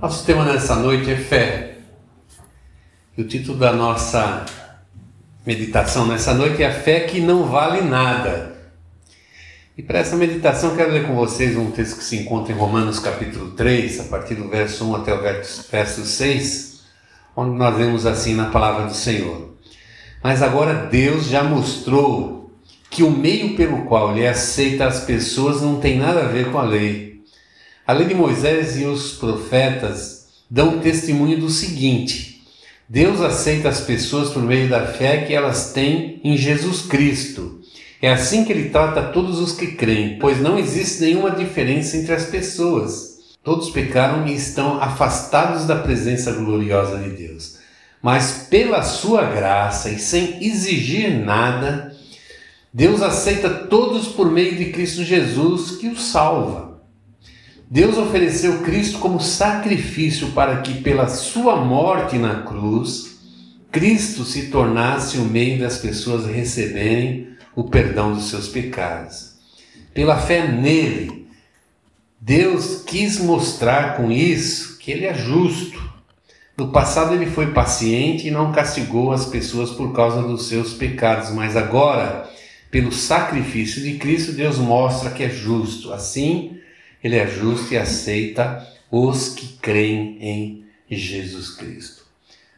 Nosso tema nessa noite é fé. E o título da nossa meditação nessa noite é a fé que não vale nada. E para essa meditação quero ler com vocês um texto que se encontra em Romanos capítulo 3, a partir do verso 1 até o verso 6, onde nós vemos assim na palavra do Senhor. Mas agora Deus já mostrou que o meio pelo qual ele aceita as pessoas não tem nada a ver com a lei a lei de Moisés e os profetas dão testemunho do seguinte: Deus aceita as pessoas por meio da fé que elas têm em Jesus Cristo. É assim que ele trata todos os que creem, pois não existe nenhuma diferença entre as pessoas. Todos pecaram e estão afastados da presença gloriosa de Deus. Mas pela sua graça e sem exigir nada, Deus aceita todos por meio de Cristo Jesus que os salva. Deus ofereceu Cristo como sacrifício para que, pela sua morte na cruz, Cristo se tornasse o meio das pessoas receberem o perdão dos seus pecados. Pela fé nele, Deus quis mostrar com isso que ele é justo. No passado ele foi paciente e não castigou as pessoas por causa dos seus pecados, mas agora, pelo sacrifício de Cristo, Deus mostra que é justo. Assim, ele é justo e aceita os que creem em Jesus Cristo.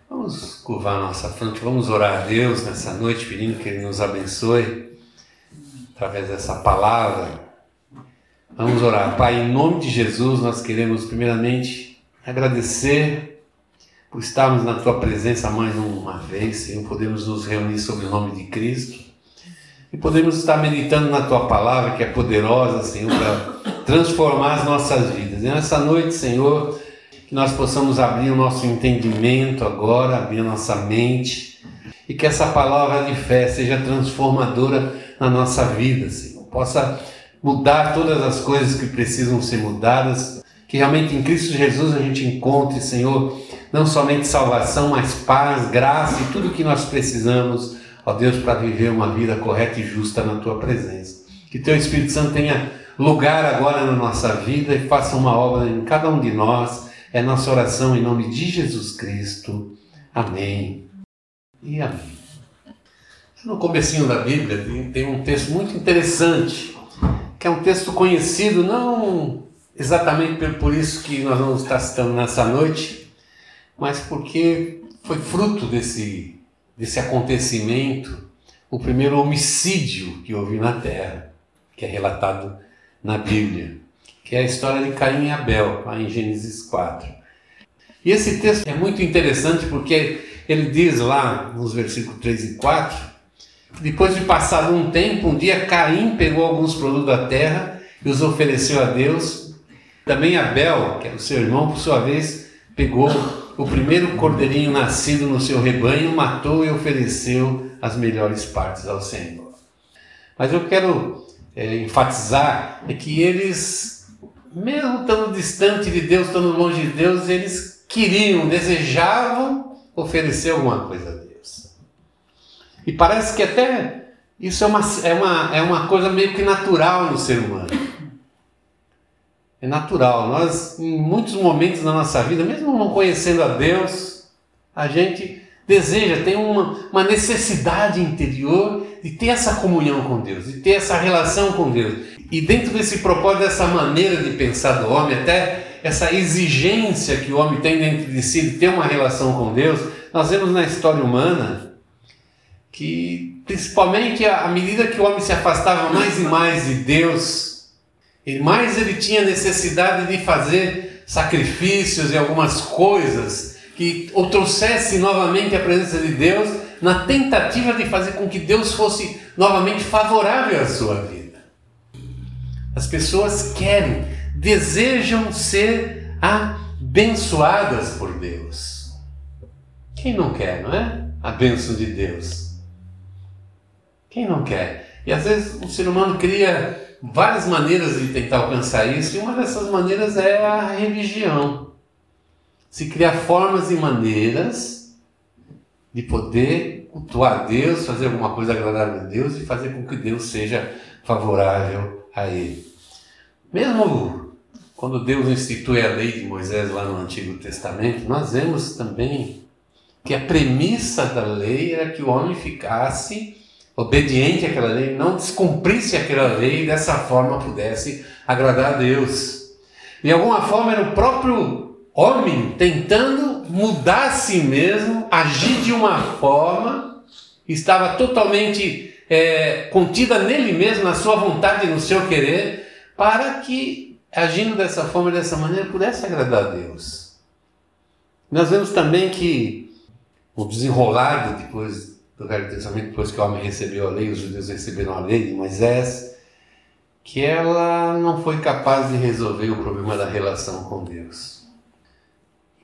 Vamos curvar nossa frente, vamos orar a Deus nessa noite, pedindo que Ele nos abençoe através dessa palavra. Vamos orar. Pai, em nome de Jesus, nós queremos primeiramente agradecer por estarmos na Tua presença mais uma vez, Senhor. Podemos nos reunir sob o nome de Cristo e podemos estar meditando na Tua palavra, que é poderosa, Senhor, para transformar as nossas vidas. E nessa noite, Senhor, que nós possamos abrir o nosso entendimento agora, abrir a nossa mente, e que essa palavra de fé seja transformadora na nossa vida, Senhor. Possa mudar todas as coisas que precisam ser mudadas, que realmente em Cristo Jesus a gente encontre, Senhor, não somente salvação, mas paz, graça e tudo o que nós precisamos, ó Deus, para viver uma vida correta e justa na tua presença. Que teu Espírito Santo tenha lugar agora na nossa vida e faça uma obra em cada um de nós. É nossa oração em nome de Jesus Cristo. Amém. E amém. No comecinho da Bíblia tem um texto muito interessante, que é um texto conhecido não exatamente por isso que nós vamos estar citando nessa noite, mas porque foi fruto desse, desse acontecimento, o primeiro homicídio que houve na Terra, que é relatado na Bíblia, que é a história de Caim e Abel, lá em Gênesis 4. E esse texto é muito interessante porque ele diz lá nos versículos 3 e 4, depois de passado um tempo, um dia Caim pegou alguns produtos da terra e os ofereceu a Deus. Também Abel, que era o seu irmão, por sua vez, pegou o primeiro cordeirinho nascido no seu rebanho, matou e ofereceu as melhores partes ao Senhor. Mas eu quero é, enfatizar é que eles, mesmo estando distante de Deus, estando longe de Deus, eles queriam, desejavam oferecer alguma coisa a Deus. E parece que até isso é uma, é uma, é uma coisa meio que natural no ser humano. É natural. Nós, em muitos momentos da nossa vida, mesmo não conhecendo a Deus, a gente deseja, tem uma, uma necessidade interior de ter essa comunhão com Deus, de ter essa relação com Deus. E dentro desse propósito, dessa maneira de pensar do homem, até essa exigência que o homem tem dentro de si de ter uma relação com Deus, nós vemos na história humana que, principalmente à medida que o homem se afastava mais e mais de Deus, e mais ele tinha necessidade de fazer sacrifícios e algumas coisas que o trouxesse novamente à presença de Deus, na tentativa de fazer com que Deus fosse novamente favorável à sua vida. As pessoas querem, desejam ser abençoadas por Deus. Quem não quer, não é? A bênção de Deus. Quem não quer? E às vezes o ser humano cria várias maneiras de tentar alcançar isso, e uma dessas maneiras é a religião. Se cria formas e maneiras de poder cultuar Deus, fazer alguma coisa agradável a Deus e fazer com que Deus seja favorável a ele. Mesmo quando Deus institui a lei de Moisés lá no Antigo Testamento, nós vemos também que a premissa da lei era que o homem ficasse obediente àquela lei, não descumprisse aquela lei e dessa forma pudesse agradar a Deus. De alguma forma era o próprio homem tentando mudar a si mesmo, agir de uma forma estava totalmente é, contida nele mesmo, na sua vontade no seu querer, para que, agindo dessa forma dessa maneira, pudesse agradar a Deus. Nós vemos também que o desenrolar depois do Velho Testamento, depois que o homem recebeu a lei, os judeus receberam a lei de Moisés, que ela não foi capaz de resolver o problema da relação com Deus.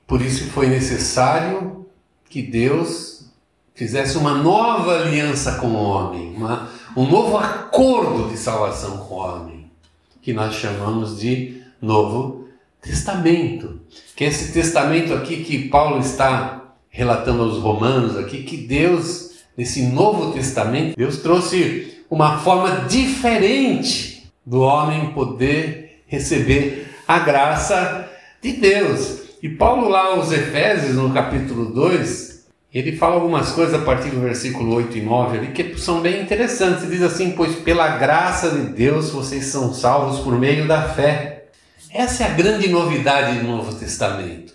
Por isso foi necessário que Deus fizesse uma nova aliança com o homem, uma, um novo acordo de salvação com o homem, que nós chamamos de Novo Testamento. Que é esse testamento aqui que Paulo está relatando aos romanos aqui, que Deus, nesse Novo Testamento, Deus trouxe uma forma diferente do homem poder receber a graça de Deus. E Paulo lá aos Efésios, no capítulo 2, ele fala algumas coisas a partir do versículo 8 e 9 ali que são bem interessantes. Ele diz assim: Pois pela graça de Deus vocês são salvos por meio da fé. Essa é a grande novidade do Novo Testamento.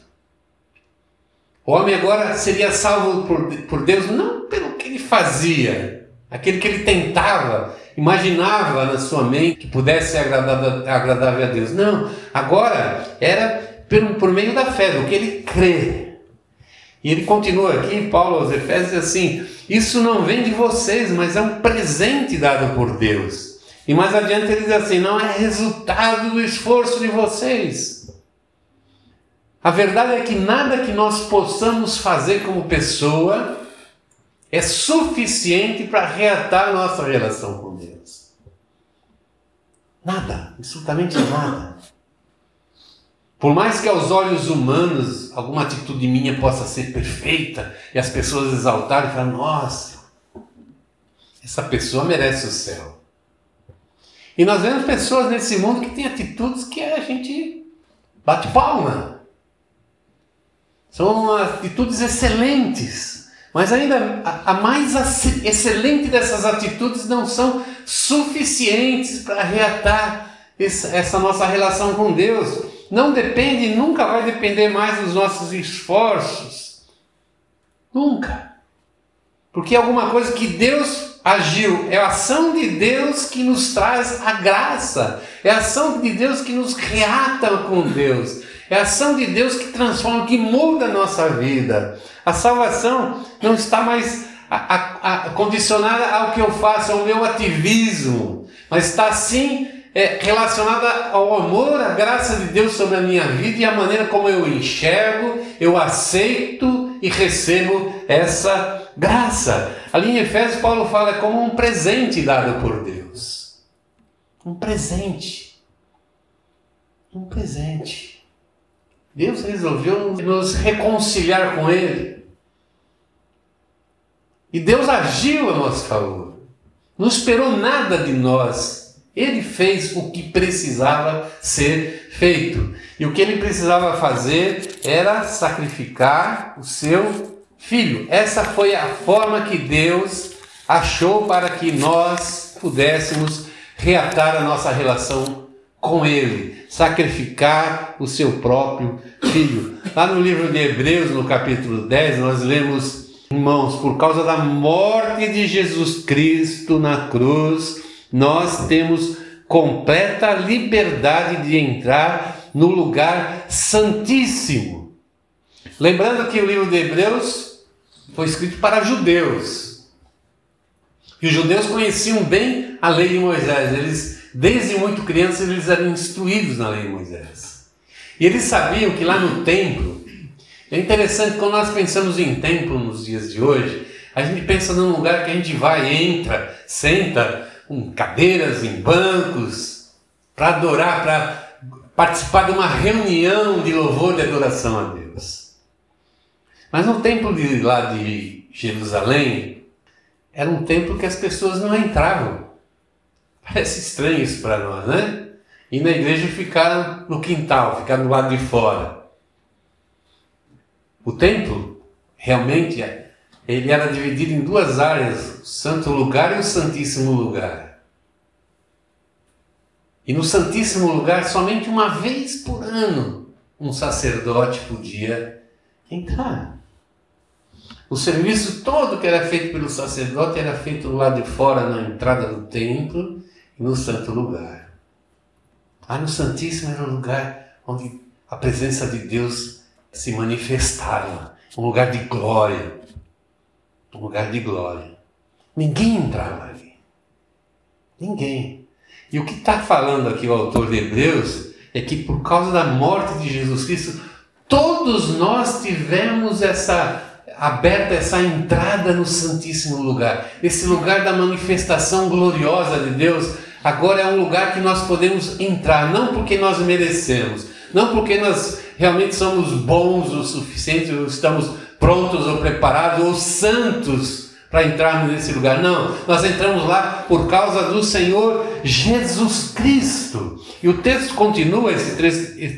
O homem agora seria salvo por, por Deus não pelo que ele fazia, aquele que ele tentava, imaginava na sua mente que pudesse ser agradável a Deus. Não, agora era por, por meio da fé, do que ele crê. E ele continua aqui, Paulo aos Efésios, assim: Isso não vem de vocês, mas é um presente dado por Deus. E mais adiante ele diz assim: Não é resultado do esforço de vocês a verdade é que nada que nós possamos fazer como pessoa é suficiente para reatar nossa relação com Deus. Nada, absolutamente nada. Por mais que aos olhos humanos alguma atitude minha possa ser perfeita e as pessoas exaltarem e nossa, essa pessoa merece o céu. E nós vemos pessoas nesse mundo que têm atitudes que a gente bate palma. São atitudes excelentes. Mas ainda a, mais excelente dessas atitudes não são suficientes para reatar essa nossa relação com Deus. Não depende, nunca vai depender mais dos nossos esforços. Nunca. Porque é alguma coisa que Deus agiu, é a ação de Deus que nos traz a graça, é a ação de Deus que nos reata com Deus. É a ação de Deus que transforma, que muda a nossa vida. A salvação não está mais a, a, a, condicionada ao que eu faço, ao meu ativismo, mas está sim é, relacionada ao amor, à graça de Deus sobre a minha vida e a maneira como eu enxergo, eu aceito e recebo essa graça. Ali em Efésios, Paulo fala como um presente dado por Deus. Um presente. Um presente. Deus resolveu nos reconciliar com Ele. E Deus agiu a nosso favor. Não esperou nada de nós. Ele fez o que precisava ser feito. E o que ele precisava fazer era sacrificar o seu filho. Essa foi a forma que Deus achou para que nós pudéssemos reatar a nossa relação com ele, sacrificar o seu próprio filho. Lá no livro de Hebreus, no capítulo 10, nós lemos, irmãos, por causa da morte de Jesus Cristo na cruz, nós temos completa liberdade de entrar no lugar santíssimo. Lembrando que o livro de Hebreus foi escrito para judeus. E os judeus conheciam bem a lei de Moisés, eles Desde muito crianças eles eram instruídos na lei de Moisés. E eles sabiam que lá no templo, é interessante quando nós pensamos em templo nos dias de hoje, a gente pensa num lugar que a gente vai, entra, senta, com cadeiras em bancos, para adorar, para participar de uma reunião de louvor e adoração a Deus. Mas no templo de lá de Jerusalém, era um templo que as pessoas não entravam. Parece estranho isso para nós, né? e na igreja ficar no quintal, ficar do lado de fora. O templo, realmente, ele era dividido em duas áreas, o santo lugar e o santíssimo lugar. E no santíssimo lugar, somente uma vez por ano, um sacerdote podia entrar. O serviço todo que era feito pelo sacerdote era feito lado de fora, na entrada do templo e no santo lugar. Lá no Santíssimo era o lugar onde a presença de Deus se manifestava, um lugar de glória. Um lugar de glória. Ninguém entrava ali. Ninguém. E o que está falando aqui o autor de Hebreus é que por causa da morte de Jesus Cristo, todos nós tivemos essa aberta essa entrada no Santíssimo Lugar, esse lugar da manifestação gloriosa de Deus. Agora é um lugar que nós podemos entrar, não porque nós merecemos, não porque nós realmente somos bons o suficiente, estamos prontos ou preparados ou santos para entrarmos nesse lugar. Não, nós entramos lá por causa do Senhor Jesus Cristo. E o texto continua, esse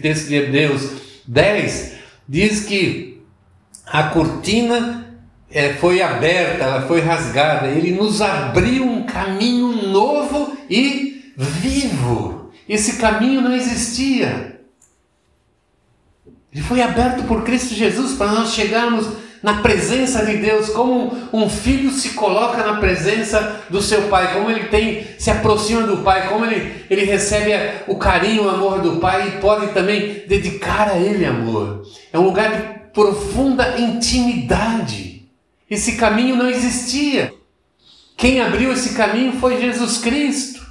texto de Hebreus 10, diz que a cortina é, foi aberta, ela foi rasgada, ele nos abriu um caminho novo e vivo. Esse caminho não existia. Ele foi aberto por Cristo Jesus para nós chegarmos na presença de Deus, como um filho se coloca na presença do seu pai, como ele tem, se aproxima do pai, como ele, ele recebe o carinho, o amor do pai e pode também dedicar a ele amor. É um lugar de profunda intimidade. Esse caminho não existia. Quem abriu esse caminho foi Jesus Cristo.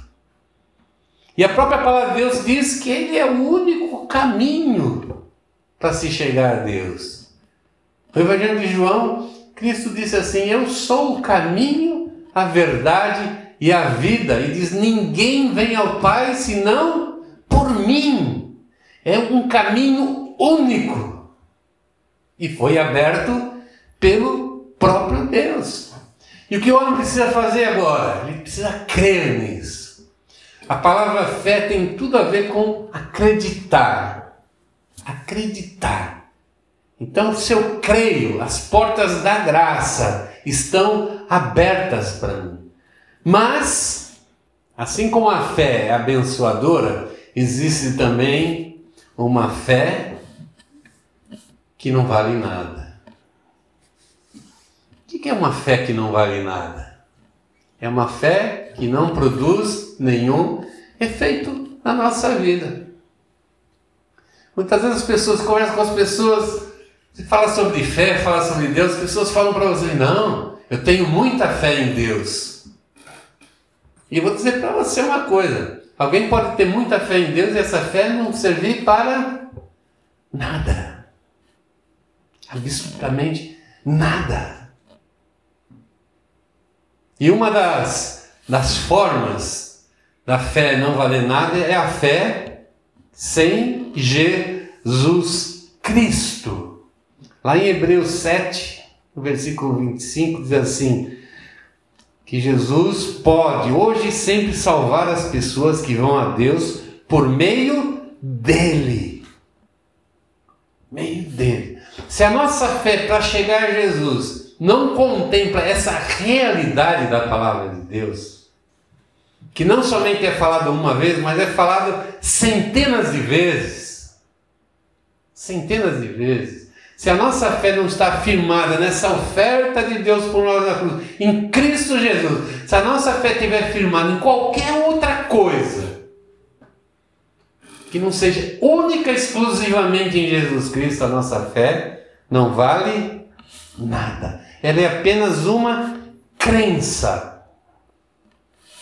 E a própria palavra de Deus diz que Ele é o único caminho para se chegar a Deus. No Evangelho de João, Cristo disse assim: Eu sou o caminho, a verdade e a vida. E diz: Ninguém vem ao Pai senão por mim. É um caminho único e foi aberto pelo próprio Deus. E o que o homem precisa fazer agora? Ele precisa crer nisso. A palavra fé tem tudo a ver com acreditar. Acreditar. Então, se eu creio, as portas da graça estão abertas para mim. Mas, assim como a fé é abençoadora, existe também uma fé que não vale nada. O que é uma fé que não vale nada? É uma fé que não produz nenhum efeito na nossa vida. Muitas vezes as pessoas conversam com as pessoas, você fala sobre fé, fala sobre Deus, as pessoas falam para você: não, eu tenho muita fé em Deus. E eu vou dizer para você uma coisa: alguém pode ter muita fé em Deus e essa fé não servir para nada absolutamente nada. E uma das, das formas da fé não valer nada é a fé sem Jesus Cristo. Lá em Hebreus 7, no versículo 25, diz assim: que Jesus pode hoje e sempre salvar as pessoas que vão a Deus por meio dele. Meio dele. Se a nossa fé para chegar a Jesus não contempla essa realidade da palavra de Deus, que não somente é falado uma vez, mas é falado centenas de vezes. Centenas de vezes. Se a nossa fé não está firmada nessa oferta de Deus por nós na cruz, em Cristo Jesus, se a nossa fé estiver firmada em qualquer outra coisa, que não seja única exclusivamente em Jesus Cristo a nossa fé, não vale nada. Ela é apenas uma crença.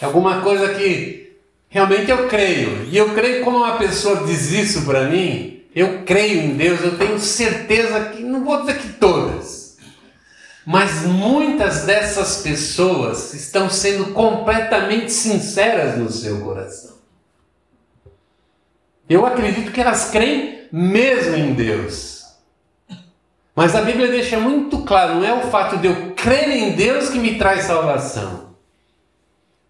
É alguma coisa que realmente eu creio. E eu creio como uma pessoa diz isso para mim, eu creio em Deus, eu tenho certeza que, não vou dizer que todas, mas muitas dessas pessoas estão sendo completamente sinceras no seu coração. Eu acredito que elas creem mesmo em Deus. Mas a Bíblia deixa muito claro, não é o fato de eu crer em Deus que me traz salvação.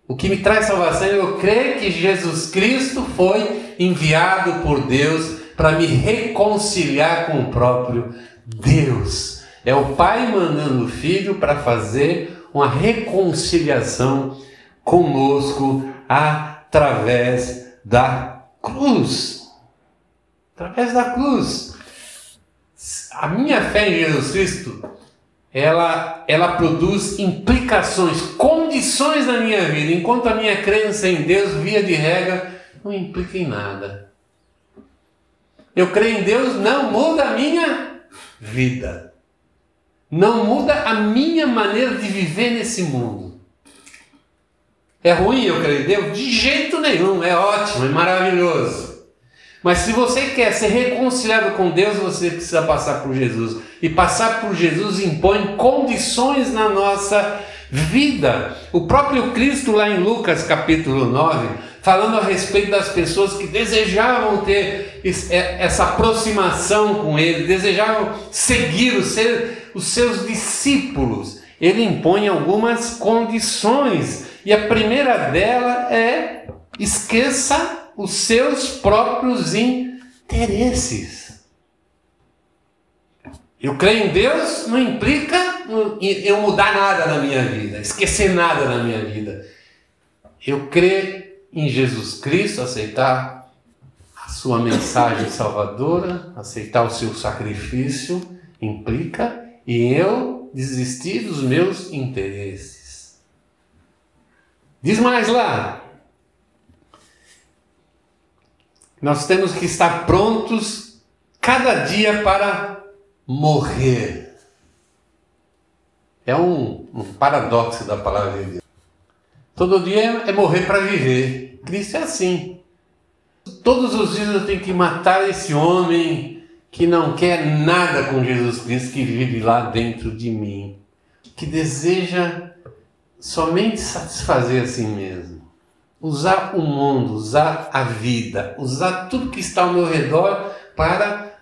O que me traz salvação é eu crer que Jesus Cristo foi enviado por Deus para me reconciliar com o próprio Deus. É o Pai mandando o Filho para fazer uma reconciliação conosco através da cruz. Através da cruz. A minha fé em Jesus Cristo, ela, ela produz implicações, condições na minha vida, enquanto a minha crença em Deus, via de regra, não implica em nada. Eu creio em Deus, não muda a minha vida. Não muda a minha maneira de viver nesse mundo. É ruim eu crer em Deus? De jeito nenhum, é ótimo, é maravilhoso. Mas se você quer ser reconciliado com Deus, você precisa passar por Jesus. E passar por Jesus impõe condições na nossa vida. O próprio Cristo, lá em Lucas capítulo 9, falando a respeito das pessoas que desejavam ter é, essa aproximação com Ele, desejavam seguir os seus discípulos. Ele impõe algumas condições, e a primeira dela é esqueça os seus próprios interesses. Eu creio em Deus não implica eu mudar nada na minha vida, esquecer nada na minha vida. Eu creio em Jesus Cristo, aceitar a sua mensagem salvadora, aceitar o seu sacrifício, implica em eu desistir dos meus interesses. Diz mais lá. Nós temos que estar prontos cada dia para morrer. É um, um paradoxo da palavra de Deus. Todo dia é morrer para viver. Cristo é assim. Todos os dias eu tenho que matar esse homem que não quer nada com Jesus Cristo, que vive lá dentro de mim, que deseja somente satisfazer a si mesmo. Usar o mundo, usar a vida, usar tudo que está ao meu redor para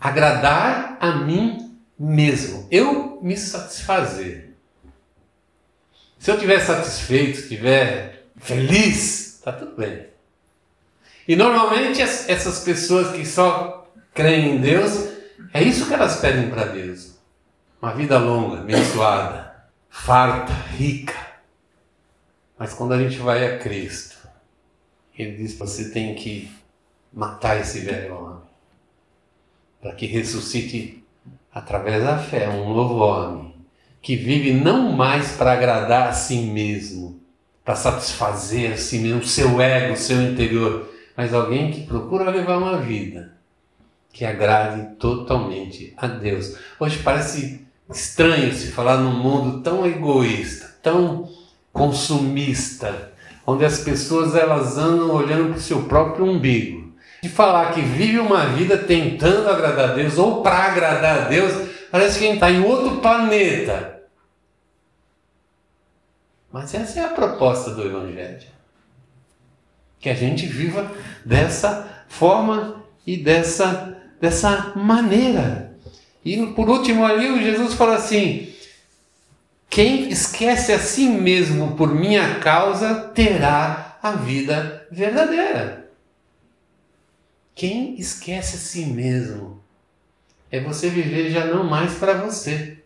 agradar a mim mesmo. Eu me satisfazer. Se eu estiver satisfeito, estiver feliz, está tudo bem. E normalmente essas pessoas que só creem em Deus, é isso que elas pedem para Deus. Uma vida longa, abençoada, farta, rica. Mas quando a gente vai a Cristo, Ele diz: você tem que matar esse velho homem, para que ressuscite através da fé um novo homem que vive não mais para agradar a si mesmo, para satisfazer a si mesmo, o seu ego, o seu interior, mas alguém que procura levar uma vida que agrade totalmente a Deus. Hoje parece estranho se falar num mundo tão egoísta, tão consumista, onde as pessoas elas andam olhando para o seu próprio umbigo. De falar que vive uma vida tentando agradar a Deus ou para agradar a Deus, parece que a gente está em outro planeta mas essa é a proposta do Evangelho. Que a gente viva dessa forma e dessa, dessa maneira. E por último ali, Jesus fala assim: quem esquece a si mesmo por minha causa terá a vida verdadeira. Quem esquece a si mesmo é você viver já não mais para você.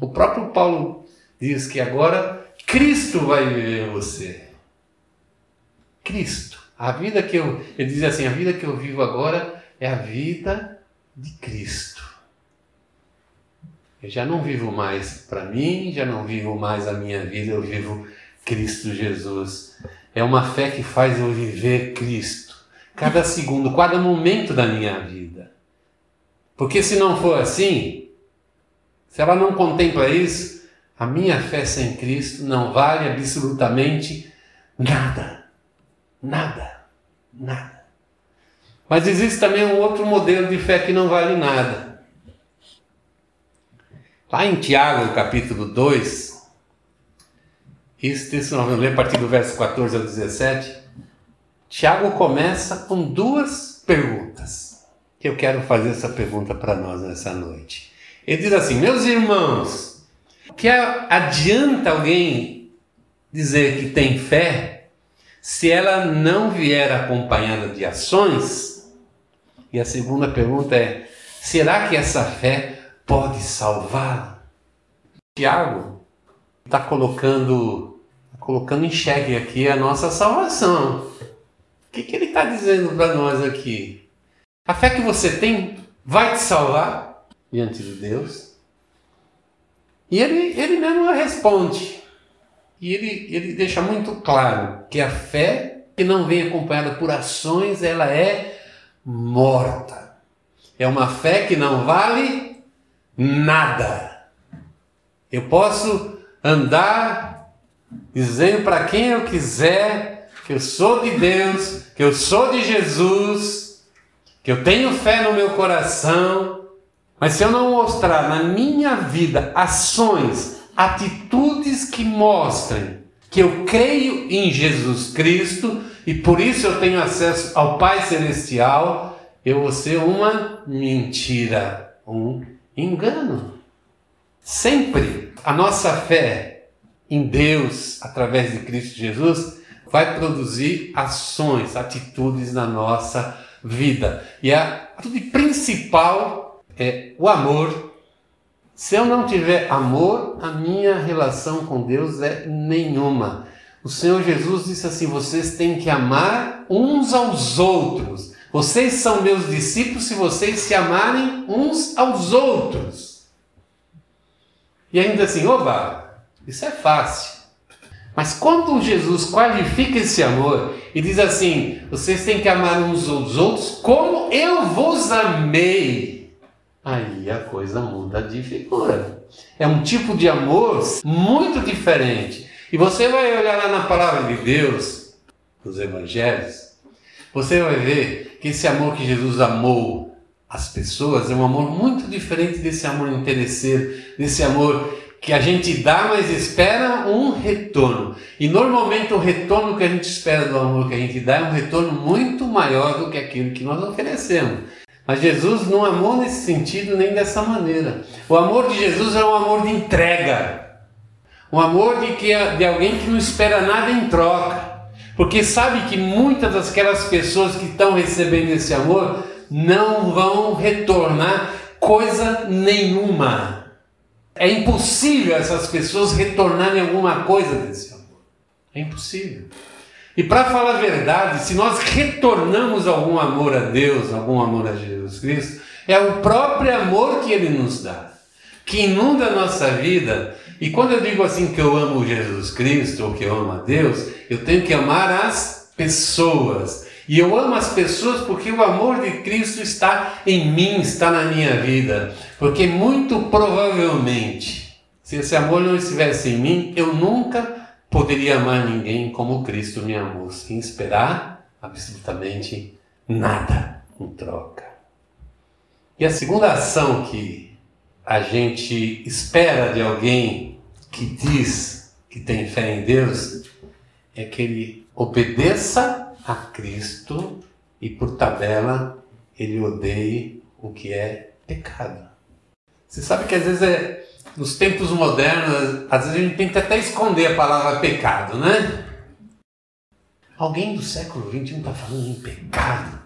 O próprio Paulo diz que agora Cristo vai viver você. Cristo. A vida que eu, ele diz assim, a vida que eu vivo agora é a vida de Cristo. Eu já não vivo mais para mim, já não vivo mais a minha vida, eu vivo Cristo Jesus. É uma fé que faz eu viver Cristo. Cada segundo, cada momento da minha vida. Porque se não for assim, se ela não contempla isso, a minha fé sem Cristo não vale absolutamente nada. Nada. Nada. Mas existe também um outro modelo de fé que não vale nada. Lá em Tiago, capítulo 2, isso texto nós vamos ler a partir do verso 14 ao 17. Tiago começa com duas perguntas. Que eu quero fazer essa pergunta para nós nessa noite. Ele diz assim: Meus irmãos, que adianta alguém dizer que tem fé se ela não vier acompanhada de ações? E a segunda pergunta é: será que essa fé pode salvar? Tiago está colocando, tá colocando em xeque aqui a nossa salvação. O que, que ele está dizendo para nós aqui? A fé que você tem vai te salvar diante de Deus? E ele, ele mesmo responde. E ele, ele deixa muito claro que a fé que não vem acompanhada por ações, ela é morta. É uma fé que não vale nada. Eu posso andar dizendo para quem eu quiser que eu sou de Deus, que eu sou de Jesus, que eu tenho fé no meu coração, mas se eu não mostrar na minha vida ações, atitudes que mostrem que eu creio em Jesus Cristo e por isso eu tenho acesso ao Pai Celestial, eu vou ser uma mentira, um engano. Sempre a nossa fé em Deus, através de Cristo Jesus, vai produzir ações, atitudes na nossa vida. E a atitude principal é o amor. Se eu não tiver amor, a minha relação com Deus é nenhuma. O Senhor Jesus disse assim: vocês têm que amar uns aos outros. Vocês são meus discípulos se vocês se amarem uns aos outros. E ainda assim, oba, isso é fácil. Mas quando Jesus qualifica esse amor e diz assim: vocês têm que amar uns aos outros como eu vos amei, aí a coisa muda de figura. É um tipo de amor muito diferente. E você vai olhar lá na palavra de Deus, nos evangelhos, você vai ver que esse amor que Jesus amou as pessoas é um amor muito diferente desse amor interesseiro, desse amor que a gente dá, mas espera um retorno. E normalmente o retorno que a gente espera do amor que a gente dá é um retorno muito maior do que aquilo que nós oferecemos. Mas Jesus não amou nesse sentido nem dessa maneira. O amor de Jesus é um amor de entrega. Um amor de, que, de alguém que não espera nada em troca. Porque sabe que muitas daquelas pessoas que estão recebendo esse amor não vão retornar coisa nenhuma. É impossível essas pessoas retornarem alguma coisa desse amor. É impossível. E para falar a verdade, se nós retornamos algum amor a Deus, algum amor a Jesus Cristo, é o próprio amor que Ele nos dá, que inunda a nossa vida. E quando eu digo assim que eu amo Jesus Cristo ou que eu amo a Deus, eu tenho que amar as pessoas. E eu amo as pessoas porque o amor de Cristo está em mim, está na minha vida. Porque muito provavelmente, se esse amor não estivesse em mim, eu nunca poderia amar ninguém como Cristo me amou, sem esperar absolutamente nada em troca. E a segunda ação que a gente espera de alguém que diz que tem fé em Deus é que ele obedeça a Cristo e por tabela ele odeie o que é pecado. Você sabe que às vezes é, nos tempos modernos, às vezes a gente tenta até esconder a palavra pecado, né? Alguém do século XXI está falando em pecado.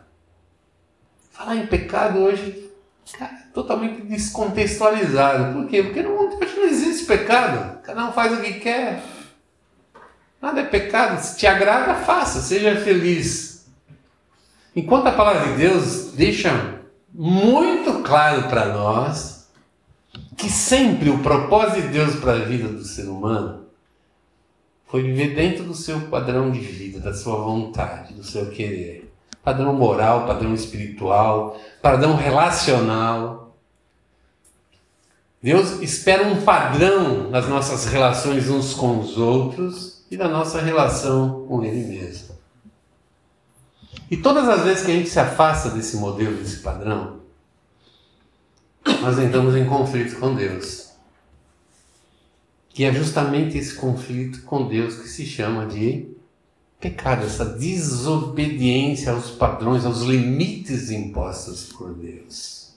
Falar em pecado hoje cara, totalmente descontextualizado. Por quê? Porque no mundo hoje não existe pecado. Cada um faz o que quer. Nada é pecado. Se te agrada, faça, seja feliz. Enquanto a palavra de Deus deixa muito claro para nós que sempre o propósito de Deus para a vida do ser humano foi viver dentro do seu padrão de vida, da sua vontade, do seu querer. Padrão moral, padrão espiritual, padrão relacional. Deus espera um padrão nas nossas relações uns com os outros e da nossa relação com Ele mesmo. E todas as vezes que a gente se afasta desse modelo, desse padrão, nós entramos em conflito com Deus. E é justamente esse conflito com Deus que se chama de pecado, essa desobediência aos padrões, aos limites impostos por Deus.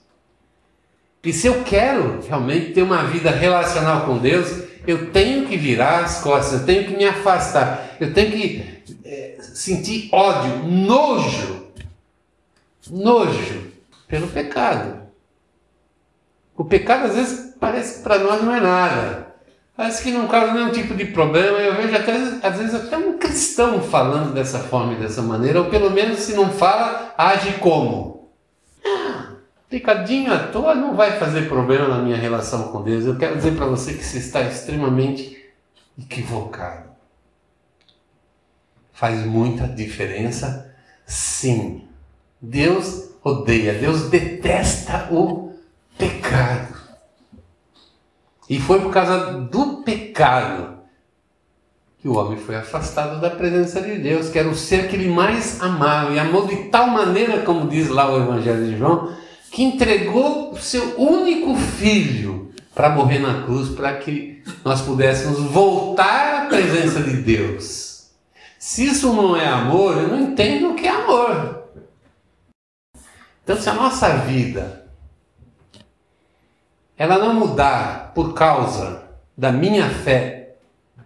E se eu quero realmente ter uma vida relacional com Deus, eu tenho que virar as costas, eu tenho que me afastar, eu tenho que é, sentir ódio, nojo, nojo pelo pecado. O pecado às vezes parece que para nós não é nada. Parece que não causa nenhum tipo de problema. Eu vejo até, às vezes até um cristão falando dessa forma e dessa maneira, ou pelo menos se não fala, age como? Ah, pecadinho à toa não vai fazer problema na minha relação com Deus. Eu quero dizer para você que você está extremamente equivocado. Faz muita diferença, sim. Deus odeia, Deus detesta o pecado. E foi por causa do pecado que o homem foi afastado da presença de Deus, que era o ser que ele mais amava, e amou de tal maneira, como diz lá o Evangelho de João, que entregou o seu único filho para morrer na cruz, para que nós pudéssemos voltar à presença de Deus. Se isso não é amor, eu não entendo o que é amor. Então, se a nossa vida ela não mudar por causa da minha fé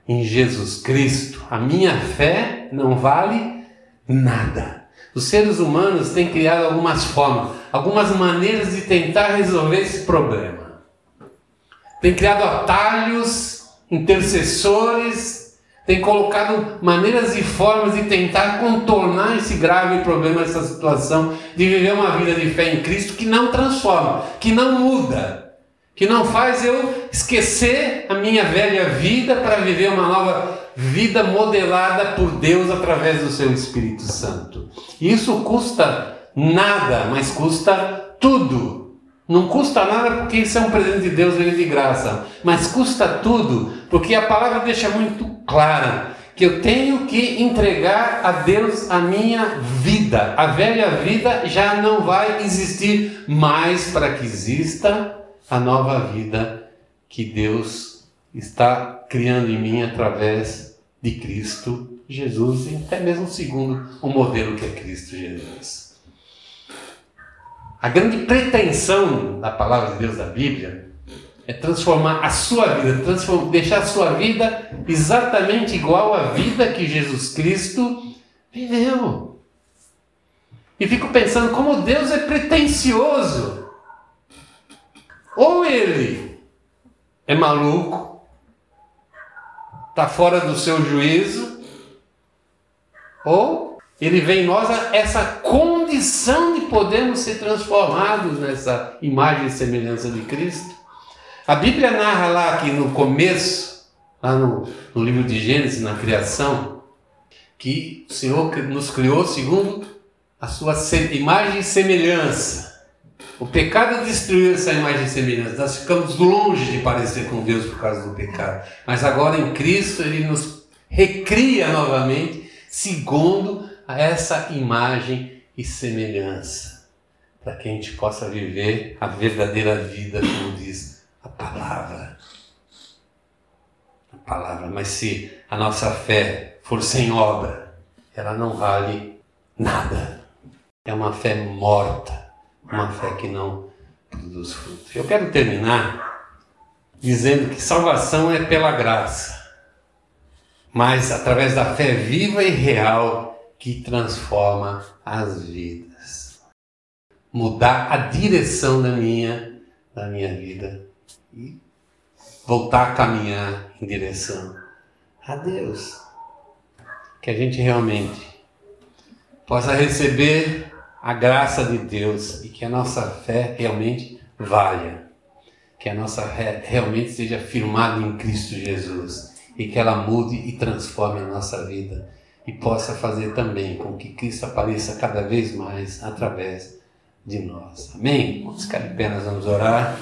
em Jesus Cristo, a minha fé não vale nada. Os seres humanos têm criado algumas formas, algumas maneiras de tentar resolver esse problema. Têm criado atalhos, intercessores, têm colocado maneiras e formas de tentar contornar esse grave problema, essa situação de viver uma vida de fé em Cristo que não transforma, que não muda que não faz eu esquecer a minha velha vida para viver uma nova vida modelada por Deus através do seu Espírito Santo. Isso custa nada, mas custa tudo. Não custa nada porque isso é um presente de Deus, ele de graça, mas custa tudo porque a palavra deixa muito clara que eu tenho que entregar a Deus a minha vida. A velha vida já não vai existir mais para que exista a nova vida que Deus está criando em mim através de Cristo Jesus, e até mesmo segundo o modelo que é Cristo Jesus. A grande pretensão da palavra de Deus da Bíblia é transformar a sua vida, deixar a sua vida exatamente igual à vida que Jesus Cristo viveu. E fico pensando como Deus é pretensioso ou ele é maluco, está fora do seu juízo, ou ele vê em nós essa condição de podermos ser transformados nessa imagem e semelhança de Cristo. A Bíblia narra lá que no começo, lá no, no livro de Gênesis, na criação, que o Senhor nos criou segundo a sua imagem e semelhança. O pecado destruiu essa imagem e semelhança. Nós ficamos longe de parecer com Deus por causa do pecado. Mas agora em Cristo Ele nos recria novamente, segundo essa imagem e semelhança. Para que a gente possa viver a verdadeira vida, como diz a palavra. A palavra. Mas se a nossa fé for sem obra, ela não vale nada. É uma fé morta uma fé que não produz fruto. Eu quero terminar dizendo que salvação é pela graça, mas através da fé viva e real que transforma as vidas. Mudar a direção da minha, da minha vida e voltar a caminhar em direção a Deus. Que a gente realmente possa receber a graça de Deus e que a nossa fé realmente valha, que a nossa fé realmente seja firmada em Cristo Jesus e que ela mude e transforme a nossa vida e possa fazer também com que Cristo apareça cada vez mais através de nós. Amém? Vamos ficar de pé, nós vamos orar.